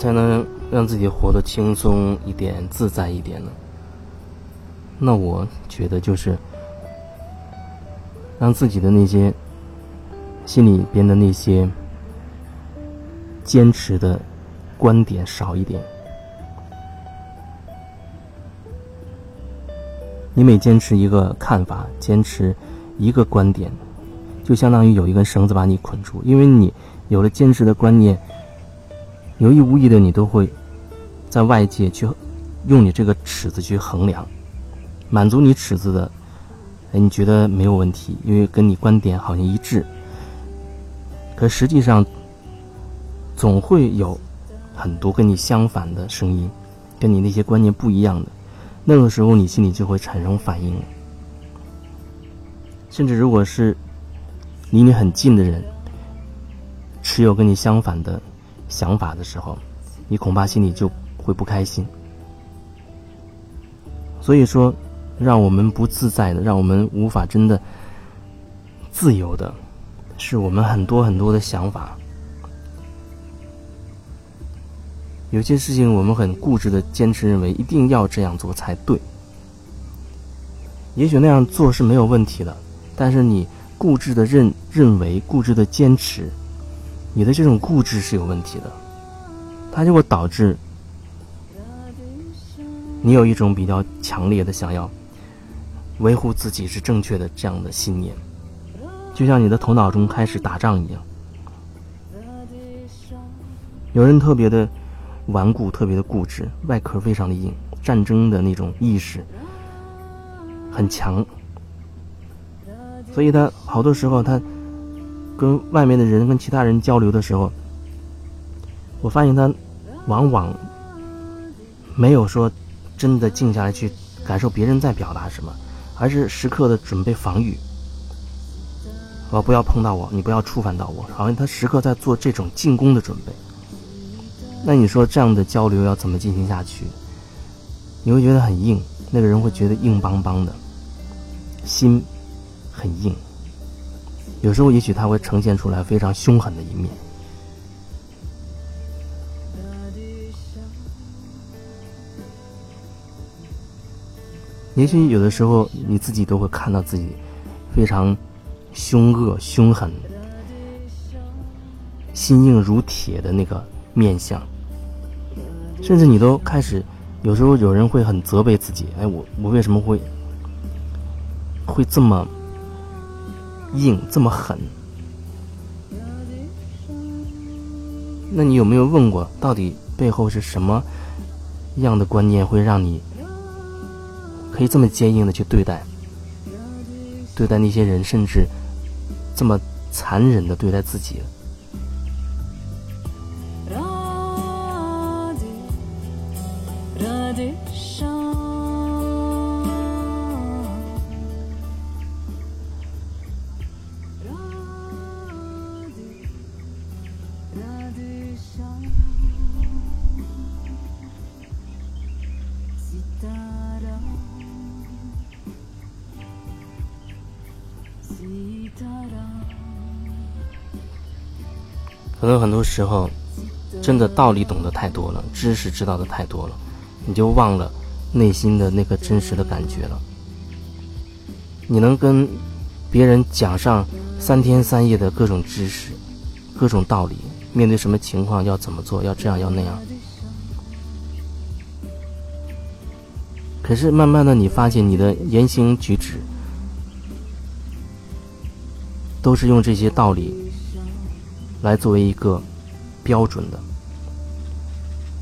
才能让自己活得轻松一点、自在一点呢？那我觉得就是让自己的那些心里边的那些坚持的观点少一点。你每坚持一个看法，坚持一个观点，就相当于有一根绳子把你捆住。因为你有了坚持的观念，有意无意的你都会在外界去用你这个尺子去衡量，满足你尺子的，哎，你觉得没有问题，因为跟你观点好像一致。可实际上，总会有很多跟你相反的声音，跟你那些观念不一样的。那个时候，你心里就会产生反应。甚至如果是离你很近的人，持有跟你相反的想法的时候，你恐怕心里就会不开心。所以说，让我们不自在的，让我们无法真的自由的，是我们很多很多的想法。有些事情，我们很固执的坚持认为一定要这样做才对。也许那样做是没有问题的，但是你固执的认认为、固执的坚持，你的这种固执是有问题的，它就会导致你有一种比较强烈的想要维护自己是正确的这样的信念，就像你的头脑中开始打仗一样。有人特别的。顽固，特别的固执，外壳非常的硬，战争的那种意识很强，所以他好多时候他跟外面的人、跟其他人交流的时候，我发现他往往没有说真的静下来去感受别人在表达什么，而是时刻的准备防御，我不要碰到我，你不要触犯到我，好像他时刻在做这种进攻的准备。那你说这样的交流要怎么进行下去？你会觉得很硬，那个人会觉得硬邦邦的，心很硬。有时候也许他会呈现出来非常凶狠的一面。也许有的时候你自己都会看到自己非常凶恶、凶狠、心硬如铁的那个面相。甚至你都开始，有时候有人会很责备自己，哎，我我为什么会会这么硬，这么狠？那你有没有问过，到底背后是什么样的观念，会让你可以这么坚硬的去对待对待那些人，甚至这么残忍的对待自己？可能很多时候，真的道理懂得太多了，知识知道的太多了，你就忘了内心的那个真实的感觉了。你能跟别人讲上三天三夜的各种知识、各种道理，面对什么情况要怎么做，要这样要那样。可是慢慢的，你发现你的言行举止都是用这些道理。来作为一个标准的，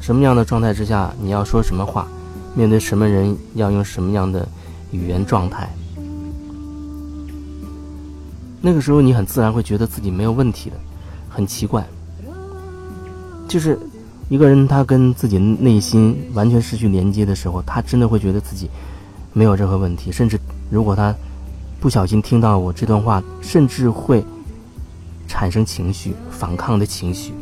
什么样的状态之下，你要说什么话，面对什么人要用什么样的语言状态，那个时候你很自然会觉得自己没有问题的，很奇怪，就是一个人他跟自己内心完全失去连接的时候，他真的会觉得自己没有任何问题，甚至如果他不小心听到我这段话，甚至会。产生情绪，反抗的情绪。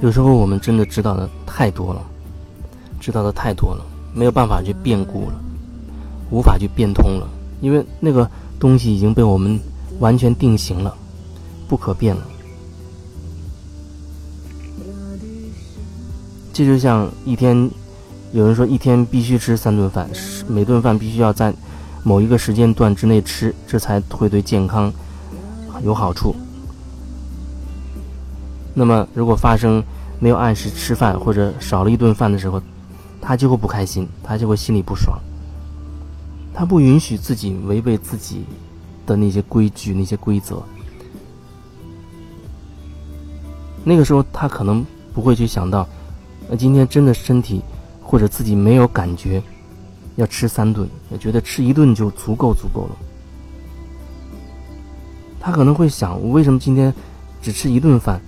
有时候我们真的知道的太多了，知道的太多了，没有办法去变故了。无法去变通了，因为那个东西已经被我们完全定型了，不可变了。这就像一天，有人说一天必须吃三顿饭，每顿饭必须要在某一个时间段之内吃，这才会对健康有好处。那么，如果发生没有按时吃饭或者少了一顿饭的时候，他就会不开心，他就会心里不爽。他不允许自己违背自己的那些规矩、那些规则。那个时候，他可能不会去想到，那今天真的身体或者自己没有感觉要吃三顿，也觉得吃一顿就足够足够了。他可能会想，我为什么今天只吃一顿饭？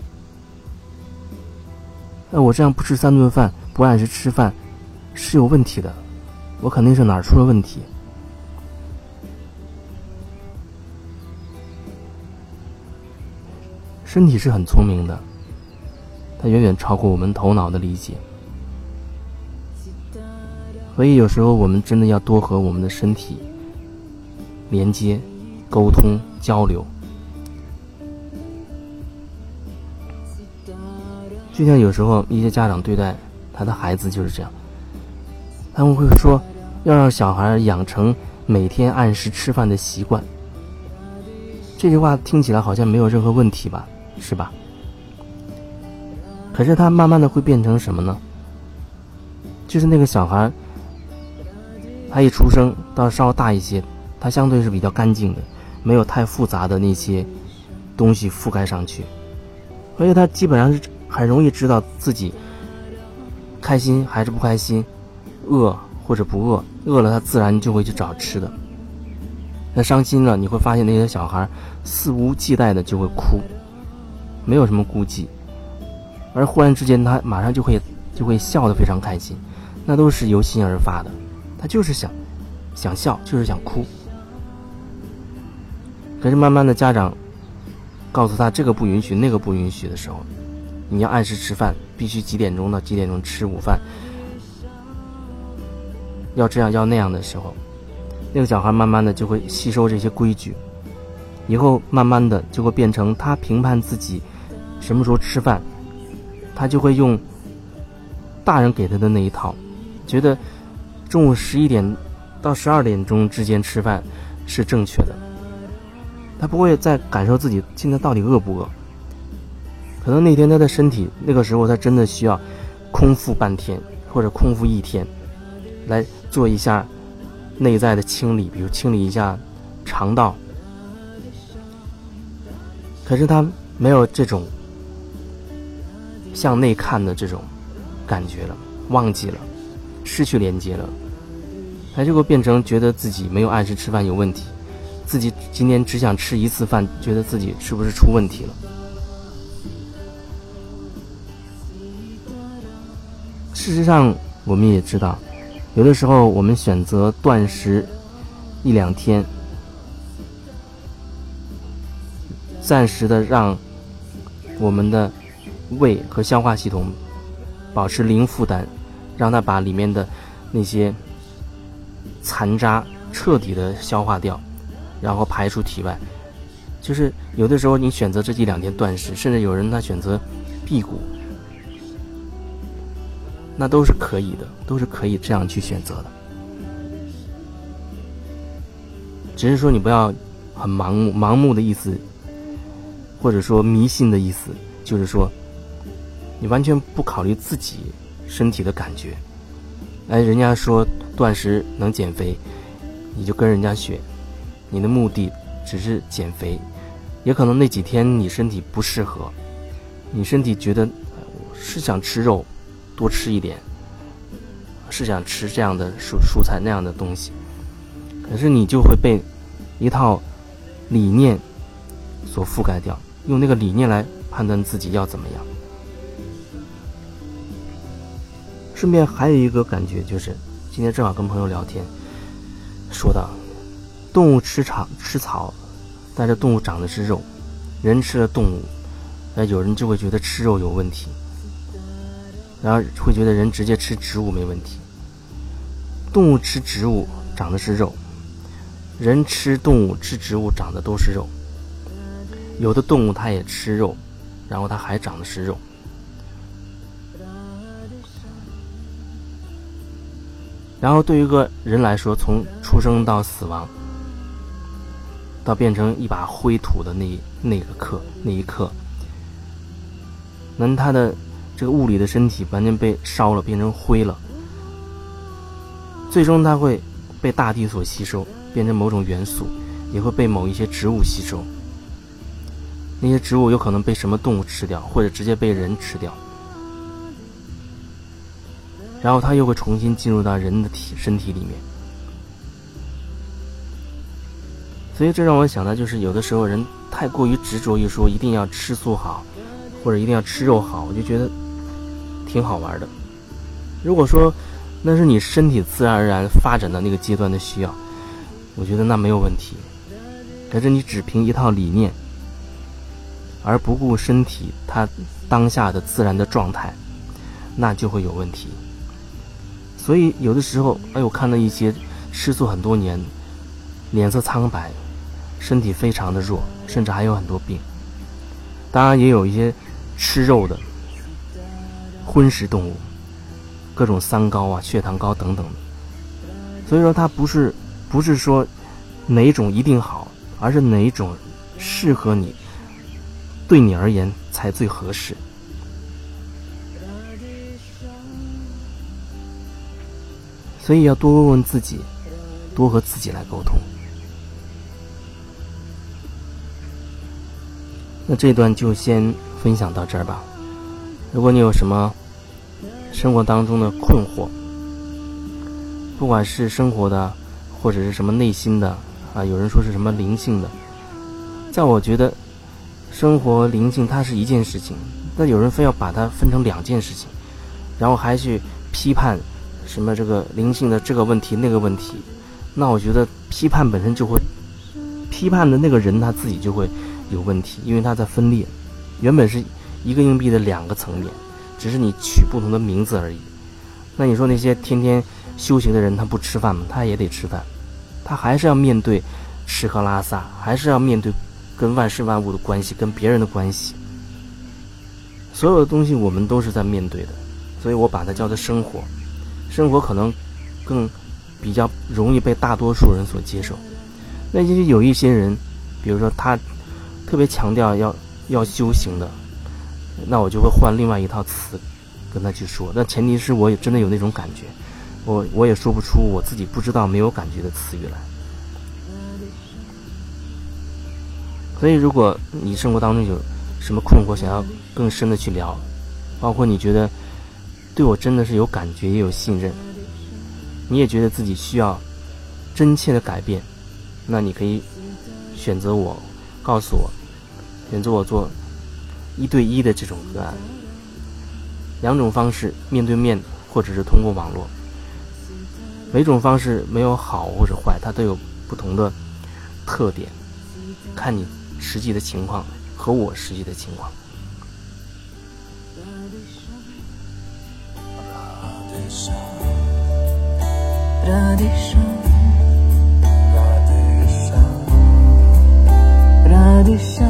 那我这样不吃三顿饭，不按时吃饭，是有问题的。我肯定是哪儿出了问题。身体是很聪明的，它远远超过我们头脑的理解。所以有时候我们真的要多和我们的身体连接、沟通、交流。就像有时候一些家长对待他的孩子就是这样，他们会说要让小孩养成每天按时吃饭的习惯。这句话听起来好像没有任何问题吧，是吧？可是他慢慢的会变成什么呢？就是那个小孩，他一出生到稍大一些，他相对是比较干净的，没有太复杂的那些东西覆盖上去，所以他基本上是。很容易知道自己开心还是不开心，饿或者不饿，饿了他自然就会去找吃的。那伤心了，你会发现那些小孩肆无忌惮的就会哭，没有什么顾忌，而忽然之间他马上就会就会笑得非常开心，那都是由心而发的，他就是想想笑，就是想哭。可是慢慢的家长告诉他这个不允许，那个不允许的时候。你要按时吃饭，必须几点钟到几点钟吃午饭。要这样要那样的时候，那个小孩慢慢的就会吸收这些规矩，以后慢慢的就会变成他评判自己什么时候吃饭，他就会用大人给他的那一套，觉得中午十一点到十二点钟之间吃饭是正确的，他不会再感受自己现在到底饿不饿。可能那天他的身体，那个时候他真的需要空腹半天或者空腹一天，来做一下内在的清理，比如清理一下肠道。可是他没有这种向内看的这种感觉了，忘记了，失去连接了，他就会变成觉得自己没有按时吃饭有问题，自己今天只想吃一次饭，觉得自己是不是出问题了？事实上，我们也知道，有的时候我们选择断食一两天，暂时的让我们的胃和消化系统保持零负担，让它把里面的那些残渣彻底的消化掉，然后排出体外。就是有的时候你选择这一两天断食，甚至有人他选择辟谷。那都是可以的，都是可以这样去选择的。只是说你不要很盲目，盲目的意思，或者说迷信的意思，就是说你完全不考虑自己身体的感觉。哎，人家说断食能减肥，你就跟人家学，你的目的只是减肥，也可能那几天你身体不适合，你身体觉得是想吃肉。多吃一点，是想吃这样的蔬蔬菜那样的东西，可是你就会被一套理念所覆盖掉，用那个理念来判断自己要怎么样。顺便还有一个感觉就是，今天正好跟朋友聊天，说到动物吃草吃草，但是动物长的是肉，人吃了动物，那有人就会觉得吃肉有问题。然后会觉得人直接吃植物没问题。动物吃植物长的是肉，人吃动物吃植物长的都是肉。有的动物它也吃肉，然后它还长的是肉。然后对于一个人来说，从出生到死亡，到变成一把灰土的那那个刻那一刻，那他的这个物理的身体完全被烧了，变成灰了。最终他会被大地所吸收，变成某种元素，也会被某一些植物吸收。那些植物有可能被什么动物吃掉，或者直接被人吃掉。然后它又会重新进入到人的体身体里面，所以这让我想到，就是有的时候人太过于执着于说一定要吃素好，或者一定要吃肉好，我就觉得挺好玩的。如果说那是你身体自然而然发展的那个阶段的需要，我觉得那没有问题。可是你只凭一套理念，而不顾身体它当下的自然的状态，那就会有问题。所以有的时候，哎，我看到一些吃素很多年，脸色苍白，身体非常的弱，甚至还有很多病。当然，也有一些吃肉的荤食动物，各种三高啊、血糖高等等。所以说，它不是不是说哪种一定好，而是哪种适合你，对你而言才最合适。所以要多问问自己，多和自己来沟通。那这段就先分享到这儿吧。如果你有什么生活当中的困惑，不管是生活的，或者是什么内心的啊，有人说是什么灵性的，在我觉得，生活灵性它是一件事情，那有人非要把它分成两件事情，然后还去批判。什么这个灵性的这个问题那个问题，那我觉得批判本身就会，批判的那个人他自己就会有问题，因为他在分裂，原本是一个硬币的两个层面，只是你取不同的名字而已。那你说那些天天修行的人，他不吃饭吗？他也得吃饭，他还是要面对吃喝拉撒，还是要面对跟万事万物的关系，跟别人的关系，所有的东西我们都是在面对的，所以我把它叫做生活。生活可能更比较容易被大多数人所接受。那就是有一些人，比如说他特别强调要要修行的，那我就会换另外一套词跟他去说。那前提是我也真的有那种感觉，我我也说不出我自己不知道没有感觉的词语来。所以，如果你生活当中有什么困惑，想要更深的去聊，包括你觉得。对我真的是有感觉，也有信任。你也觉得自己需要真切的改变，那你可以选择我，告诉我，选择我做一对一的这种个案。两种方式，面对面或者是通过网络，每种方式没有好或者坏，它都有不同的特点，看你实际的情况和我实际的情况。Radisha. Radisha.